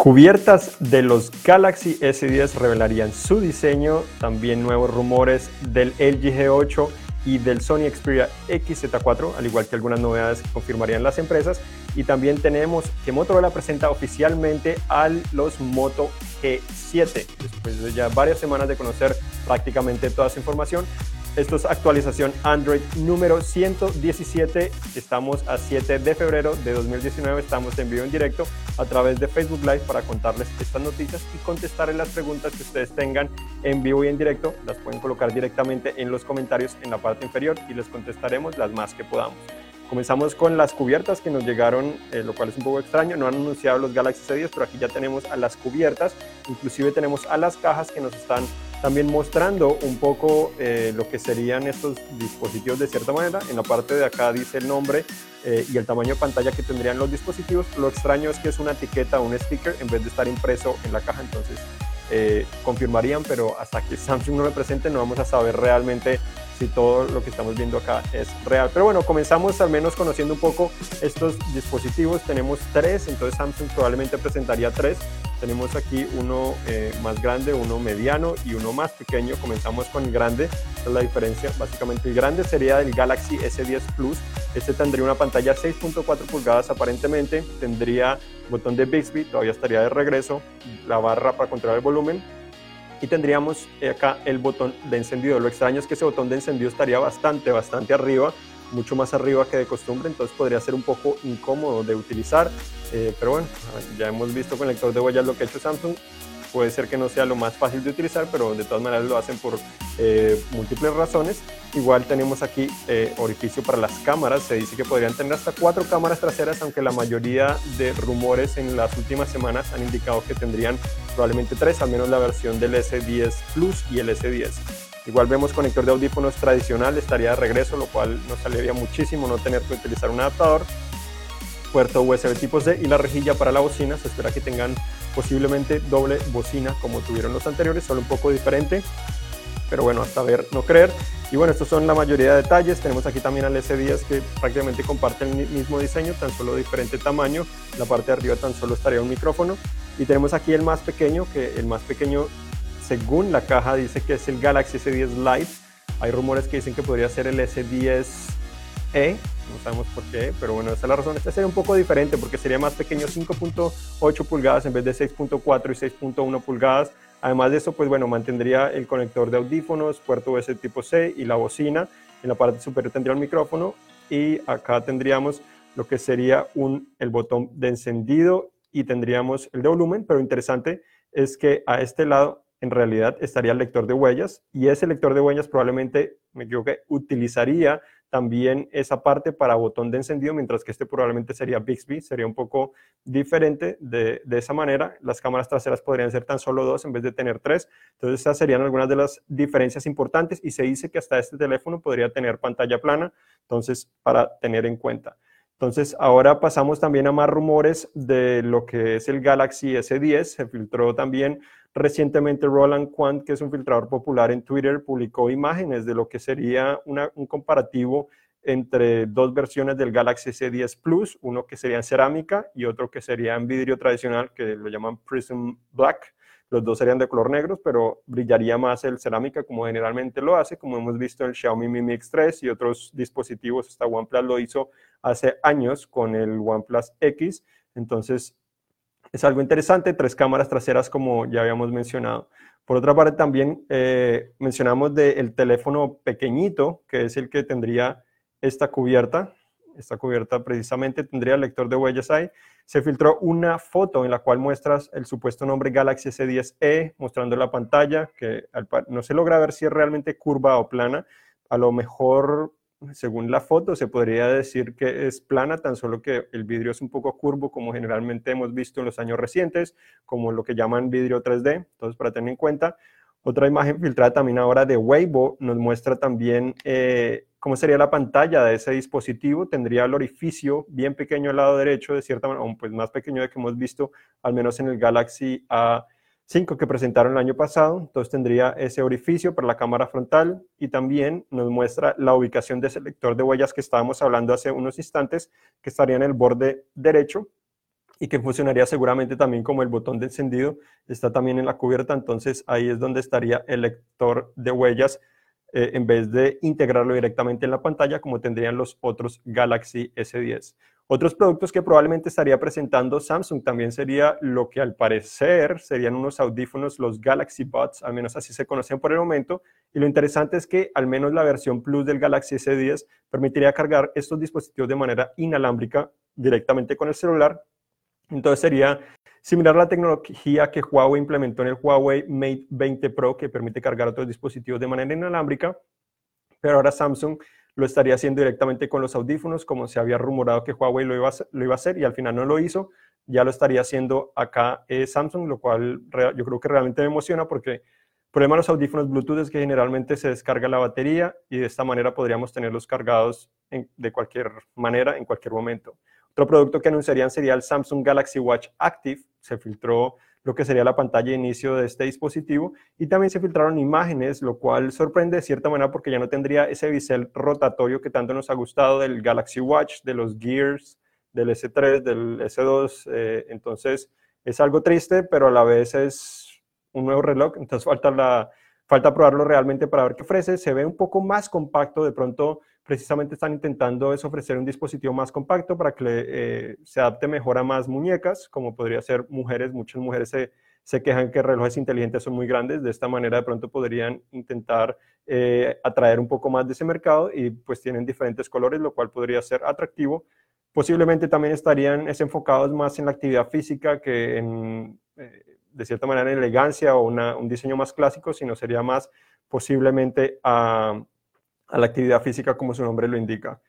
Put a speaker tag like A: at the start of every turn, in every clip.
A: Cubiertas de los Galaxy S10 revelarían su diseño, también nuevos rumores del LG G8 y del Sony Xperia XZ4, al igual que algunas novedades que confirmarían las empresas. Y también tenemos que Motorola presenta oficialmente a los Moto G7, después de ya varias semanas de conocer prácticamente toda esa información. Esto es actualización Android número 117. Estamos a 7 de febrero de 2019. Estamos en vivo en directo a través de Facebook Live para contarles estas noticias y contestarles las preguntas que ustedes tengan en vivo y en directo. Las pueden colocar directamente en los comentarios en la parte inferior y les contestaremos las más que podamos. Comenzamos con las cubiertas que nos llegaron, eh, lo cual es un poco extraño. No han anunciado los Galaxy S10, pero aquí ya tenemos a las cubiertas. Inclusive tenemos a las cajas que nos están también mostrando un poco eh, lo que serían estos dispositivos de cierta manera. En la parte de acá dice el nombre eh, y el tamaño de pantalla que tendrían los dispositivos. Lo extraño es que es una etiqueta, un sticker, en vez de estar impreso en la caja. Entonces eh, confirmarían, pero hasta que Samsung no lo presente no vamos a saber realmente si todo lo que estamos viendo acá es real. Pero bueno, comenzamos al menos conociendo un poco estos dispositivos. Tenemos tres, entonces Samsung probablemente presentaría tres. Tenemos aquí uno eh, más grande, uno mediano y uno más pequeño. Comenzamos con el grande, esta es la diferencia. Básicamente el grande sería el Galaxy S10 Plus. Este tendría una pantalla 6.4 pulgadas aparentemente, tendría botón de Bixby, todavía estaría de regreso, la barra para controlar el volumen y tendríamos acá el botón de encendido. Lo extraño es que ese botón de encendido estaría bastante, bastante arriba, mucho más arriba que de costumbre, entonces podría ser un poco incómodo de utilizar. Eh, pero bueno, ya hemos visto con el lector de huellas lo que ha hecho Samsung. Puede ser que no sea lo más fácil de utilizar, pero de todas maneras lo hacen por eh, múltiples razones. Igual tenemos aquí eh, orificio para las cámaras. Se dice que podrían tener hasta cuatro cámaras traseras, aunque la mayoría de rumores en las últimas semanas han indicado que tendrían probablemente tres, al menos la versión del S10 Plus y el S10. Igual vemos conector de audífonos tradicional, estaría de regreso, lo cual nos saliría muchísimo no tener que utilizar un adaptador. Puerto USB tipo C y la rejilla para la bocina. Se espera que tengan posiblemente doble bocina como tuvieron los anteriores, solo un poco diferente. Pero bueno, hasta ver, no creer. Y bueno, estos son la mayoría de detalles. Tenemos aquí también al S10 que prácticamente comparte el mismo diseño, tan solo diferente tamaño. La parte de arriba tan solo estaría un micrófono. Y tenemos aquí el más pequeño, que el más pequeño según la caja dice que es el Galaxy S10 Lite. Hay rumores que dicen que podría ser el S10e, no sabemos por qué, pero bueno, esa es la razón. Este sería un poco diferente porque sería más pequeño, 5.8 pulgadas en vez de 6.4 y 6.1 pulgadas. Además de eso, pues bueno, mantendría el conector de audífonos, puerto USB tipo C y la bocina. En la parte superior tendría el micrófono y acá tendríamos lo que sería un, el botón de encendido y tendríamos el de volumen, pero interesante es que a este lado en realidad estaría el lector de huellas y ese lector de huellas probablemente, me equivoqué, utilizaría también esa parte para botón de encendido, mientras que este probablemente sería Bixby, sería un poco diferente de, de, esa manera. Las cámaras traseras podrían ser tan solo dos en vez de tener tres. Entonces esas serían algunas de las diferencias importantes y se dice que hasta este teléfono podría tener pantalla plana, entonces para tener en cuenta. Entonces, ahora pasamos también a más rumores de lo que es el Galaxy S10. Se filtró también recientemente Roland Quant, que es un filtrador popular en Twitter, publicó imágenes de lo que sería un comparativo entre dos versiones del Galaxy S10 Plus, uno que sería en cerámica y otro que sería en vidrio tradicional, que lo llaman Prism Black. Los dos serían de color negro, pero brillaría más el cerámica como generalmente lo hace, como hemos visto en el Xiaomi Mi Mix 3 y otros dispositivos. Hasta OnePlus lo hizo hace años con el OnePlus X. Entonces, es algo interesante. Tres cámaras traseras, como ya habíamos mencionado. Por otra parte, también eh, mencionamos del teléfono pequeñito, que es el que tendría esta cubierta. Esta cubierta precisamente tendría el lector de huellas ahí se filtró una foto en la cual muestras el supuesto nombre Galaxy S10e, mostrando la pantalla, que no se logra ver si es realmente curva o plana. A lo mejor, según la foto, se podría decir que es plana, tan solo que el vidrio es un poco curvo, como generalmente hemos visto en los años recientes, como lo que llaman vidrio 3D. Entonces, para tener en cuenta, otra imagen filtrada también ahora de Weibo nos muestra también eh, cómo sería la pantalla de ese dispositivo. Tendría el orificio bien pequeño al lado derecho, de cierta manera, pues más pequeño de que hemos visto, al menos en el Galaxy A5 que presentaron el año pasado. Entonces tendría ese orificio para la cámara frontal y también nos muestra la ubicación de ese lector de huellas que estábamos hablando hace unos instantes, que estaría en el borde derecho y que funcionaría seguramente también como el botón de encendido, está también en la cubierta, entonces ahí es donde estaría el lector de huellas eh, en vez de integrarlo directamente en la pantalla como tendrían los otros Galaxy S10. Otros productos que probablemente estaría presentando Samsung también sería lo que al parecer serían unos audífonos, los Galaxy Buds, al menos así se conocen por el momento. Y lo interesante es que al menos la versión Plus del Galaxy S10 permitiría cargar estos dispositivos de manera inalámbrica directamente con el celular. Entonces sería Similar a la tecnología que Huawei implementó en el Huawei Mate 20 Pro, que permite cargar otros dispositivos de manera inalámbrica, pero ahora Samsung lo estaría haciendo directamente con los audífonos, como se había rumorado que Huawei lo iba a, hacer, y al final no lo hizo, ya lo estaría haciendo acá eh, Samsung, lo cual yo creo que realmente me emociona porque el problema de los audífonos Bluetooth es que generalmente se descarga la batería y de esta manera podríamos tenerlos cargados de cualquier manera, en cualquier momento. Otro producto que anunciarían sería el Samsung Galaxy Watch Active. Se filtró lo que sería la pantalla de inicio de este dispositivo y también se filtraron imágenes, lo cual sorprende de cierta manera porque ya no tendría ese bisel rotatorio que tanto nos ha gustado del Galaxy Watch, de los Gears, del S3, del S2. Eh, entonces es algo triste, pero a la vez es un nuevo reloj, entonces falta, la, falta probarlo realmente para ver qué ofrece. Se ve un poco más compacto, de pronto precisamente están intentando es ofrecer un dispositivo más compacto para que eh, se adapte mejor a más muñecas, como podría ser mujeres. Muchas mujeres se, quejan que relojes inteligentes son muy grandes. De esta manera de pronto podrían intentar eh, atraer un poco más de ese mercado y pues tienen diferentes colores, lo cual podría ser atractivo. Posiblemente también estarían enfocados más en la actividad física que en, eh, de cierta manera, en elegancia o un diseño más clásico, sino sería más posiblemente a a la actividad física como su nombre lo indica.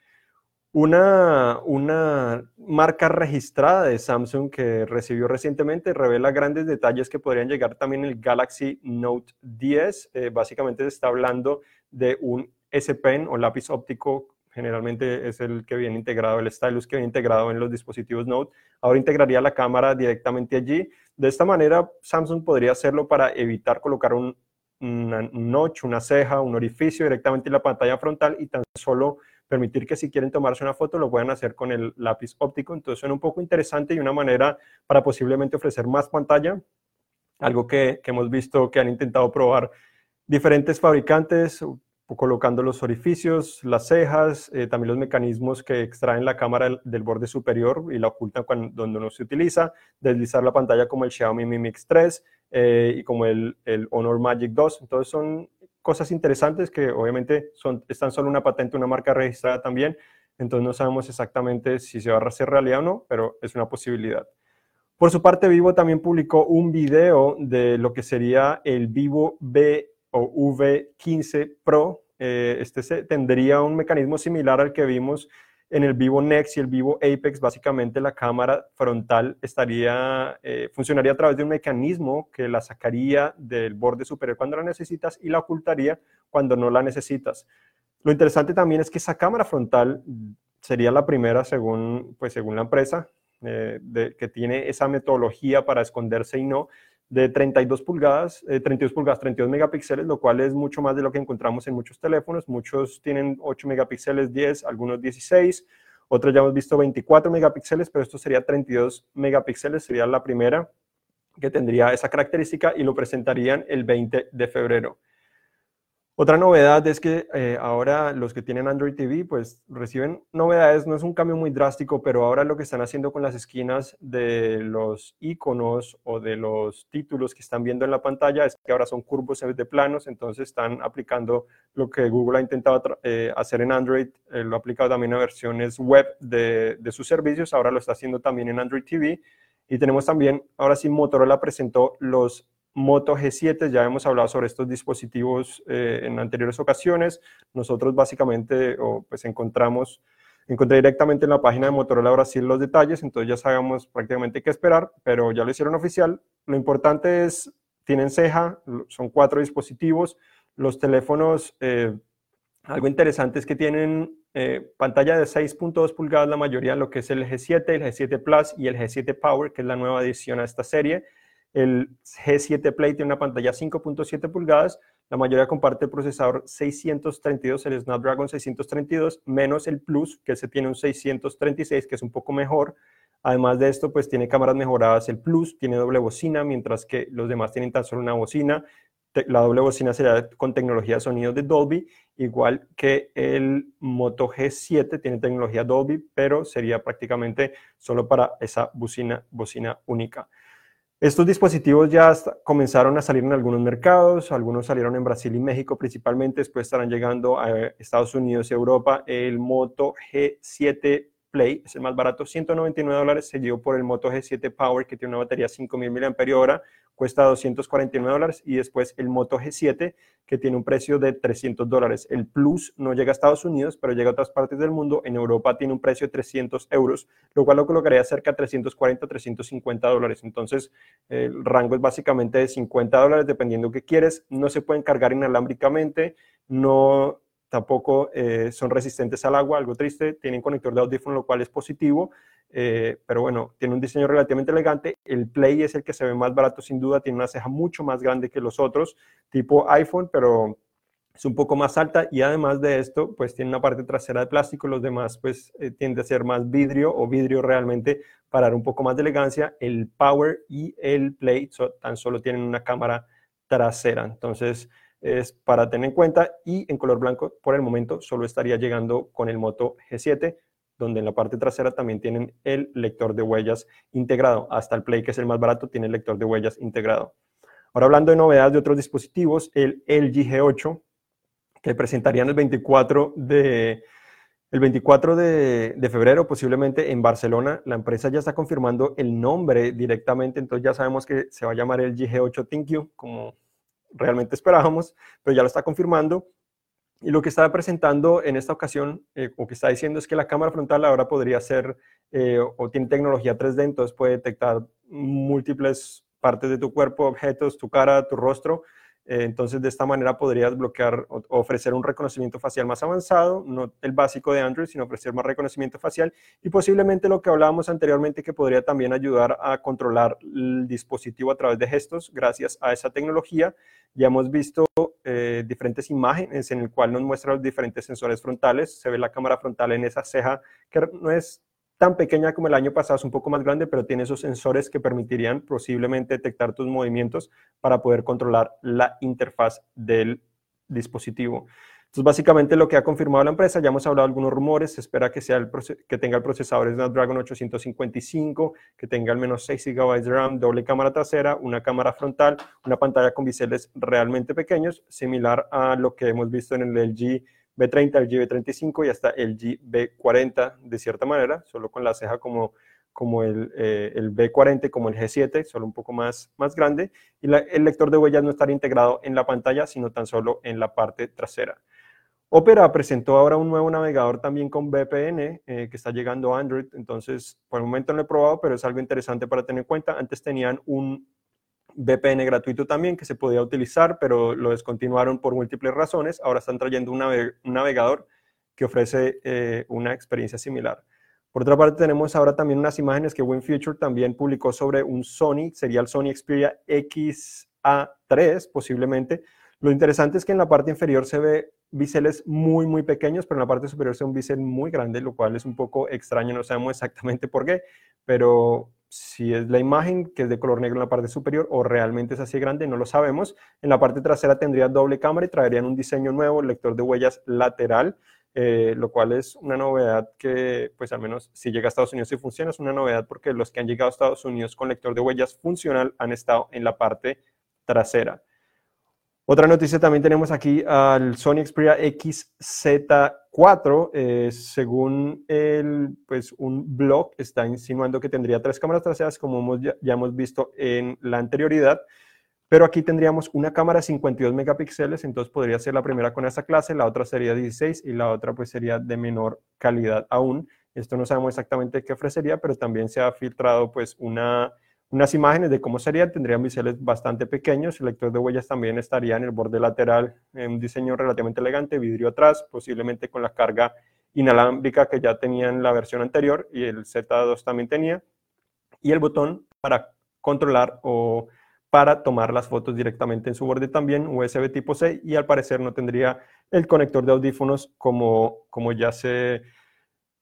A: Una, una, marca registrada de Samsung que recibió recientemente revela grandes detalles que podrían llegar también el Galaxy Note 10. Eh, básicamente se está hablando de un S Pen o lápiz óptico, generalmente es el que viene integrado, el stylus que viene integrado en los dispositivos Note. Ahora integraría la cámara directamente allí. De esta manera, Samsung podría hacerlo para evitar colocar un un notch, una ceja, un orificio directamente en la pantalla frontal y tan solo permitir que si quieren tomarse una foto lo puedan hacer con el lápiz óptico. Entonces suena un poco interesante y una manera para posiblemente ofrecer más pantalla, algo que, hemos visto que han intentado probar diferentes fabricantes, colocando los orificios, las cejas, eh, también los mecanismos que extraen la cámara del, borde superior y la ocultan cuando no se utiliza, deslizar la pantalla como el Xiaomi Mi Mix 3, eh, y como el, Honor Magic 2. Entonces son cosas interesantes que obviamente son, están solo una patente, una marca registrada también. Entonces no sabemos exactamente si se va a hacer realidad o no, pero es una posibilidad. Por su parte, Vivo también publicó un video de lo que sería el Vivo B o V15 Pro. Eh, este tendría un mecanismo similar al que vimos en el Vivo Next y el Vivo Apex, básicamente la cámara frontal estaría, eh, funcionaría a través de un mecanismo que la sacaría del borde superior cuando la necesitas y la ocultaría cuando no la necesitas. Lo interesante también es que esa cámara frontal sería la primera, según, pues, según la empresa, eh, que tiene esa metodología para esconderse y no, de 32 pulgadas, 32 eh, pulgadas, 32 megapíxeles, lo cual es mucho más de lo que encontramos en muchos teléfonos. Muchos tienen 8 megapíxeles, 10, algunos 16, otros ya hemos visto 24 megapíxeles, pero esto sería 32 megapíxeles, sería la primera que tendría esa característica y lo presentarían el 20 de febrero. Otra novedad es que eh, ahora los que tienen Android TV pues reciben novedades, no es un cambio muy drástico, pero ahora lo que están haciendo con las esquinas de los iconos o de los títulos que están viendo en la pantalla es que ahora son curvos en vez de planos, entonces están aplicando lo que Google ha intentado eh, hacer en Android, eh, lo ha aplicado también a versiones web de, de sus servicios, ahora lo está haciendo también en Android TV. Y tenemos también, ahora sí, Motorola presentó los Moto G7, ya hemos hablado sobre estos dispositivos eh, en anteriores ocasiones. Nosotros básicamente pues encontramos, encontré directamente en la página de Motorola Brasil los detalles, entonces ya sabemos prácticamente qué esperar, pero ya lo hicieron oficial. Lo importante es, tienen ceja, son cuatro dispositivos. Los teléfonos, eh, algo interesante es que tienen eh, pantalla de 6.2 pulgadas, la mayoría, lo que es el G7, el G7 Plus y el G7 Power, que es la nueva adición a esta serie. El G7 Play tiene una pantalla 5.7 pulgadas, la mayoría comparte el procesador 632, el Snapdragon 632, menos el Plus, que se tiene un 636, que es un poco mejor. Además de esto, pues tiene cámaras mejoradas el Plus, tiene doble bocina, mientras que los demás tienen tan solo una bocina. La doble bocina sería con tecnología de sonido de Dolby, igual que el Moto G7 tiene tecnología Dolby, pero sería prácticamente solo para esa bocina, bocina única. Estos dispositivos ya comenzaron a salir en algunos mercados, algunos salieron en Brasil y México principalmente, después estarán llegando a Estados Unidos y Europa. El Moto G7 Play es el más barato, 199 dólares, seguido por el Moto G7 Power, que tiene una batería 5000 mAh, cuesta 249 dólares, y después el Moto G7, que tiene un precio de 300 dólares. El Plus no llega a Estados Unidos, pero llega a otras partes del mundo. En Europa tiene un precio de 300 euros, lo cual lo colocaría cerca de 340, 350 dólares. Entonces, el rango es básicamente de 50 dólares, dependiendo qué quieres. No se pueden cargar inalámbricamente, no tampoco eh, son resistentes al agua, algo triste, tienen conector de audífono, lo cual es positivo, eh, pero bueno, tiene un diseño relativamente elegante. El Play es el que se ve más barato sin duda, tiene una ceja mucho más grande que los otros, tipo iPhone, pero es un poco más alta y además de esto, pues tiene una parte trasera de plástico, los demás pues eh, tiende a ser más vidrio o vidrio realmente para dar un poco más de elegancia. El Power y el Play tan solo tienen una cámara trasera, entonces es para tener en cuenta y en color blanco por el momento solo estaría llegando con el Moto G7 donde en la parte trasera también tienen el lector de huellas integrado. Hasta el Play, que es el más barato, tiene el lector de huellas integrado. Ahora hablando de novedades de otros dispositivos, el LG G8, que presentarían el 24 de, el 24 de, febrero, posiblemente en Barcelona. La empresa ya está confirmando el nombre directamente, entonces ya sabemos que se va a llamar el G8 Thank You, como realmente esperábamos, pero ya lo está confirmando. Y lo que está presentando en esta ocasión, eh, o que está diciendo, es que la cámara frontal ahora podría ser, eh, o tiene tecnología 3D, entonces puede detectar múltiples partes de tu cuerpo, objetos, tu cara, tu rostro, entonces, de esta manera podrías bloquear ofrecer un reconocimiento facial más avanzado, no el básico de Android, sino ofrecer más reconocimiento facial y posiblemente lo que hablábamos anteriormente que podría también ayudar a controlar el dispositivo a través de gestos gracias a esa tecnología. Ya hemos visto eh, diferentes imágenes en el cual nos muestra los diferentes sensores frontales. Se ve la cámara frontal en esa ceja que no es tan pequeña como el año pasado, es un poco más grande, pero tiene esos sensores que permitirían posiblemente detectar tus movimientos para poder controlar la interfaz del dispositivo. Entonces, básicamente lo que ha confirmado la empresa, ya hemos hablado de algunos rumores, se espera que, sea el que tenga el procesador Snapdragon 855, que tenga al menos 6 GB de RAM, doble cámara trasera, una cámara frontal, una pantalla con biseles realmente pequeños, similar a lo que hemos visto en el LG B30, el G35 y hasta el G40 de cierta manera, solo con la ceja como, como el, eh, el B40 como el G7, solo un poco más, más grande. Y el lector de huellas no estaría integrado en la pantalla, sino tan solo en la parte trasera. Opera presentó ahora un nuevo navegador también con VPN eh, que está llegando a Android, entonces por el momento no lo he probado, pero es algo interesante para tener en cuenta. Antes tenían un VPN gratuito también que se podía utilizar, pero lo descontinuaron por múltiples razones. Ahora están trayendo un, navegador que ofrece eh, una experiencia similar. Por otra parte, tenemos ahora también unas imágenes que WinFuture también publicó sobre un Sony, sería el Sony Xperia XA3 posiblemente. Lo interesante es que en la parte inferior se ve biseles muy, muy pequeños, pero en la parte superior se ve un bisel muy grande, lo cual es un poco extraño, no sabemos exactamente por qué, pero si es la imagen que es de color negro en la parte superior o realmente es así grande, no lo sabemos. En la parte trasera tendría doble cámara y traerían un diseño nuevo, lector de huellas lateral, eh, lo cual es una novedad que, pues al menos si llega a Estados Unidos y funciona, es una novedad porque los que han llegado a Estados Unidos con lector de huellas funcional han estado en la parte trasera. Otra noticia también tenemos aquí al Sony Xperia XZ4. Eh, según el, pues, un blog, está insinuando que tendría tres cámaras traseras, como ya, hemos visto en la anterioridad. Pero aquí tendríamos una cámara 52 megapíxeles, entonces podría ser la primera con esa clase, la otra sería 16 y la otra pues sería de menor calidad aún. Esto no sabemos exactamente qué ofrecería, pero también se ha filtrado pues una unas imágenes de cómo sería, tendrían biseles bastante pequeños, el lector de huellas también estaría en el borde lateral, en un diseño relativamente elegante, vidrio atrás, posiblemente con la carga inalámbrica que ya tenía en la versión anterior y el Z2 también tenía, y el botón para controlar o para tomar las fotos directamente en su borde también, USB tipo C, y al parecer no tendría el conector de audífonos como, como ya se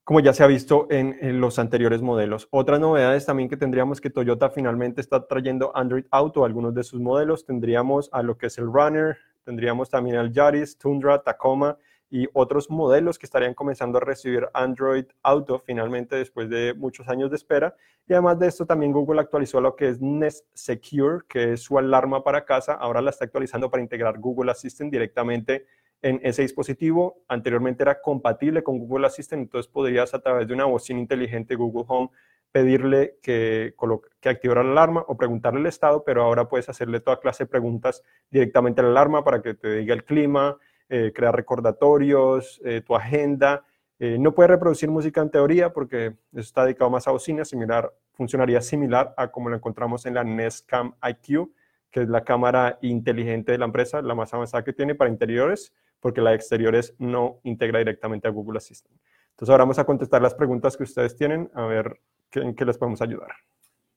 A: como ya se ha visto en, los anteriores modelos. Otras novedades también que tendríamos que Toyota finalmente está trayendo Android Auto, algunos de sus modelos. Tendríamos a lo que es el Runner, tendríamos también al Yaris, Tundra, Tacoma y otros modelos que estarían comenzando a recibir Android Auto finalmente después de muchos años de espera. Y además de esto, también Google actualizó lo que es Nest Secure, que es su alarma para casa. Ahora la está actualizando para integrar Google Assistant directamente en ese dispositivo. Anteriormente era compatible con Google Assistant, entonces podrías a través de una bocina inteligente Google Home pedirle que, que activara la alarma o preguntarle el estado, pero ahora puedes hacerle toda clase de preguntas directamente a la alarma para que te diga el clima, eh, crear recordatorios, eh, tu agenda. Eh, no puede reproducir música en teoría porque eso está dedicado más a bocinas, similar, funcionaría similar a como lo encontramos en la Nest Cam IQ, que es la cámara inteligente de la empresa, la más avanzada que tiene para interiores, porque la de exteriores no integra directamente a Google Assistant. Entonces ahora vamos a contestar las preguntas que ustedes tienen, a ver en qué les podemos ayudar.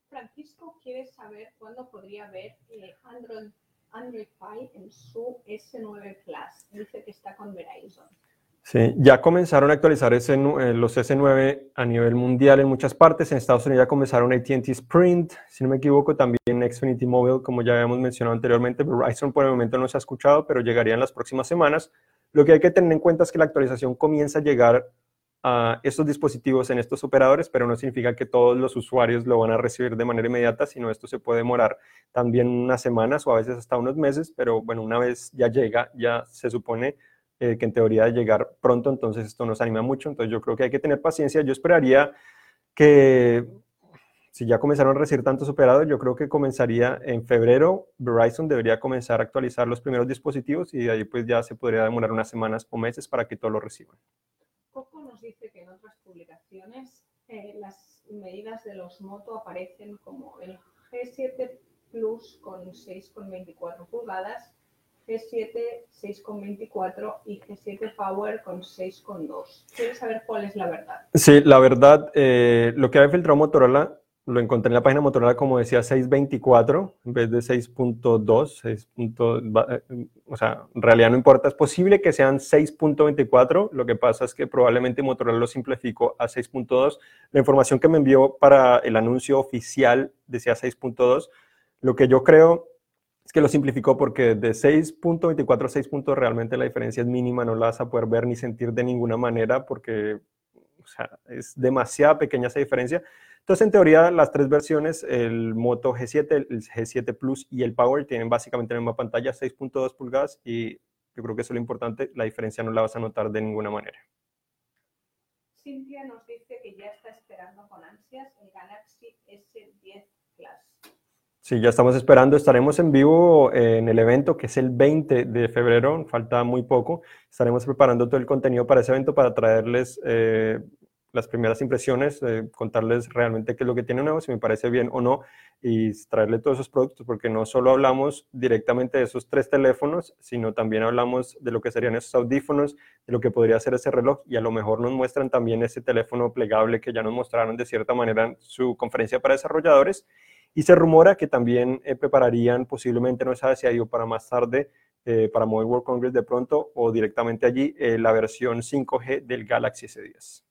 B: Francisco quiere saber cuándo podría ver Android Android Pie en su S9 Plus. Dice que está con Verizon.
A: Sí, ya comenzaron a actualizar ese, eh, los S9 a nivel mundial en muchas partes. En Estados Unidos ya comenzaron AT&T Sprint, si no me equivoco, también Xfinity Mobile, como ya habíamos mencionado anteriormente. Verizon por el momento no se ha escuchado, pero llegaría en las próximas semanas. Lo que hay que tener en cuenta es que la actualización comienza a llegar a estos dispositivos en estos operadores, pero no significa que todos los usuarios lo van a recibir de manera inmediata, sino esto se puede demorar también unas semanas o a veces hasta unos meses, pero bueno, una vez ya llega, ya se supone eh, que en teoría de llegar pronto, entonces esto nos anima mucho, entonces yo creo que hay que tener paciencia, yo esperaría que si ya comenzaron a recibir tantos operadores, yo creo que comenzaría en febrero, Verizon debería comenzar a actualizar los primeros dispositivos y de ahí pues ya se podría demorar unas semanas o meses para que todos lo reciban.
B: Dice que en otras publicaciones eh, las medidas de los moto aparecen como el G7 Plus con 6,24 pulgadas, G7 6,24 y G7 Power con 6,2. ¿Quieres saber cuál es la verdad?
A: Sí, la verdad, eh, lo que ha filtrado Motorola lo encontré en la página Motorola como decía 624 en vez de 6.2, 6. Eh, o sea, en realidad no importa, es posible que sean 6.24, lo que pasa es que probablemente Motorola lo simplificó a 6.2. La información que me envió para el anuncio oficial decía 6.2, lo que yo creo que lo simplificó porque de 6.24 a 6. realmente la diferencia es mínima, no la vas a poder ver ni sentir de ninguna manera porque es demasiada pequeña esa diferencia. Entonces, en teoría, las tres versiones, el Moto G7, el G7 Plus y el Power, tienen básicamente la misma pantalla, 6.2 pulgadas, y yo creo que eso es lo importante, la diferencia no la vas a notar de ninguna manera.
B: Cintia nos dice que ya está esperando con ansias el Galaxy S10 Plus.
A: Sí, ya estamos esperando. Estaremos en vivo en el evento que es el 20 de febrero, falta muy poco. Estaremos preparando todo el contenido para ese evento para traerles eh, las primeras impresiones, eh, contarles realmente qué es lo que tiene nuevo, si me parece bien o no, y traerle todos esos productos, porque no solo hablamos directamente de esos tres teléfonos, sino también hablamos de lo que serían esos audífonos, de lo que podría ser ese reloj, y a lo mejor nos muestran también ese teléfono plegable que ya nos mostraron de cierta manera en su conferencia para desarrolladores, y se rumora que también eh, prepararían posiblemente, no sabe si ha ido para más tarde, eh, para Mobile World Congress de pronto, o directamente allí, la versión 5G del Galaxy S10.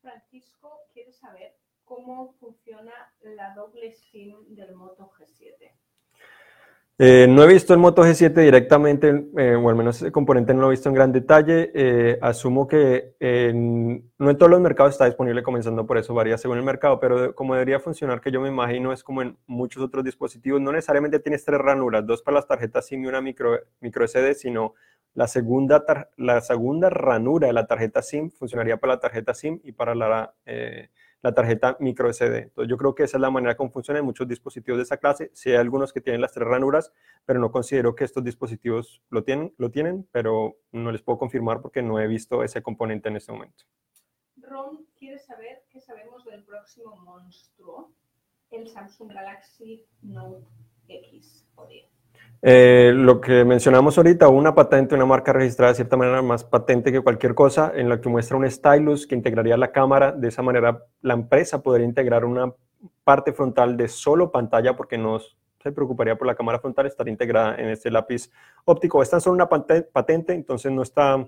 B: Francisco quiere saber cómo funciona la doble SIM del Moto G7.
A: Eh, no he visto el Moto G7 directamente, eh, o al menos ese componente no lo he visto en gran detalle. Eh, asumo que no en todos los mercados está disponible, comenzando por eso varía según el mercado, pero como debería funcionar, que yo me imagino es como en muchos otros dispositivos, no necesariamente tienes tres ranuras, dos para las tarjetas SIM y una micro, micro SD, sino la segunda, la segunda ranura de la tarjeta SIM funcionaría para la tarjeta SIM y para la, la tarjeta micro SD. Entonces yo creo que esa es la manera como funciona en muchos dispositivos de esa clase. Sí hay algunos que tienen las tres ranuras, pero no considero que estos dispositivos lo tienen, lo tienen, pero no les puedo confirmar porque no he visto ese componente en este momento.
B: Ron quiere saber qué sabemos del próximo monstruo, el Samsung Galaxy Note X o 10.
A: Eh, lo que mencionamos ahorita, una patente, una marca registrada de cierta manera más patente que cualquier cosa, en la que muestra un stylus que integraría la cámara. De esa manera, la empresa podría integrar una parte frontal de solo pantalla porque no se preocuparía por la cámara frontal, estaría integrada en este lápiz óptico. Esta es solo una patente, entonces no está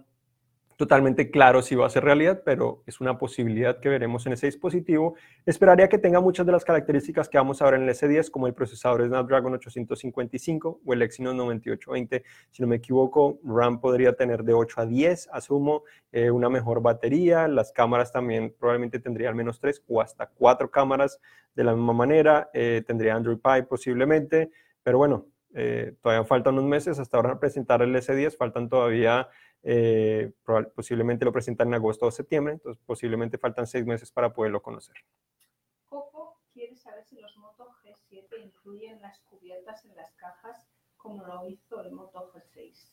A: totalmente claro si va a ser realidad, pero es una posibilidad que veremos en ese dispositivo. Esperaría que tenga muchas de las características que vamos a ver en el S10, como el procesador Snapdragon 855 o el Exynos 9820. Si no me equivoco, RAM podría tener de 8 a 10, asumo, eh, una mejor batería. Las cámaras también probablemente tendría al menos 3 o hasta 4 cámaras de la misma manera. Eh, tendría Android Pie posiblemente, pero bueno, eh, todavía faltan unos meses hasta ahora presentar el S10, faltan todavía eh, posiblemente lo presentan en agosto o septiembre, entonces posiblemente faltan seis meses para poderlo conocer.
B: Coco quiere saber si los Moto G7 incluyen las cubiertas en las cajas como lo hizo el Moto G6.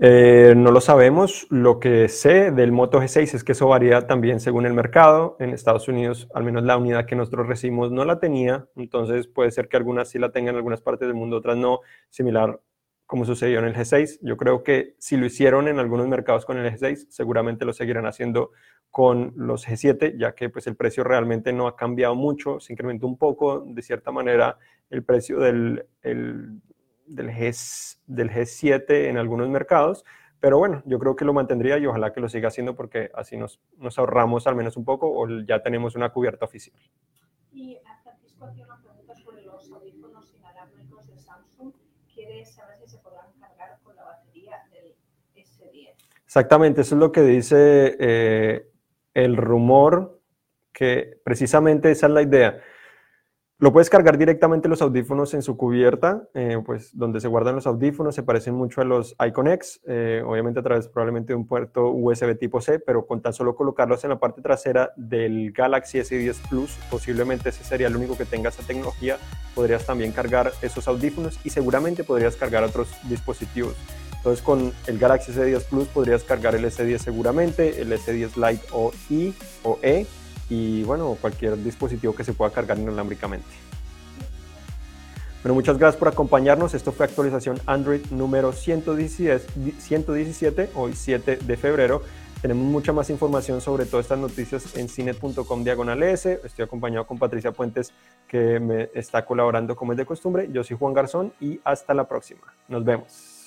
A: Eh, no lo sabemos. Lo que sé del Moto G6 es que eso varía también según el mercado. En Estados Unidos, al menos la unidad que nosotros recibimos no la tenía. Entonces puede ser que algunas sí la tengan en algunas partes del mundo, otras no. Similar como sucedió en el G6. Yo creo que si lo hicieron en algunos mercados con el G6, seguramente lo seguirán haciendo con los G7, ya que pues el precio realmente no ha cambiado mucho, se incrementó un poco, de cierta manera, el precio del, del, G, del G7 en algunos mercados, pero bueno, yo creo que lo mantendría y ojalá que lo siga haciendo porque así nos, nos ahorramos al menos un poco o ya tenemos una cubierta oficial.
B: Y Francisco hacía una pregunta sobre los audífonos inalámbricos de Samsung quiere saber si se podrán cargar con la batería del S10.
A: Exactamente, eso es lo que dice eh, el rumor, que precisamente esa es la idea. Lo puedes cargar directamente los audífonos en su cubierta, eh, pues donde se guardan los audífonos, se parecen mucho a los Icon X, eh, obviamente a través probablemente de un puerto USB tipo C, pero con tan solo colocarlos en la parte trasera del Galaxy S10 Plus, posiblemente ese sería el único que tenga esa tecnología, podrías también cargar esos audífonos y seguramente podrías cargar otros dispositivos. Entonces con el Galaxy S10 Plus podrías cargar el S10 seguramente, el S10 Lite o I o E y bueno, cualquier dispositivo que se pueda cargar inalámbricamente. Bueno, muchas gracias por acompañarnos. Esto fue actualización Android número 117, hoy 7 de febrero. Tenemos mucha más información sobre todas estas noticias en cinet.com diagonal S. Estoy acompañado con Patricia Puentes, que me está colaborando como es de costumbre. Yo soy Juan Garzón y hasta la próxima. Nos vemos.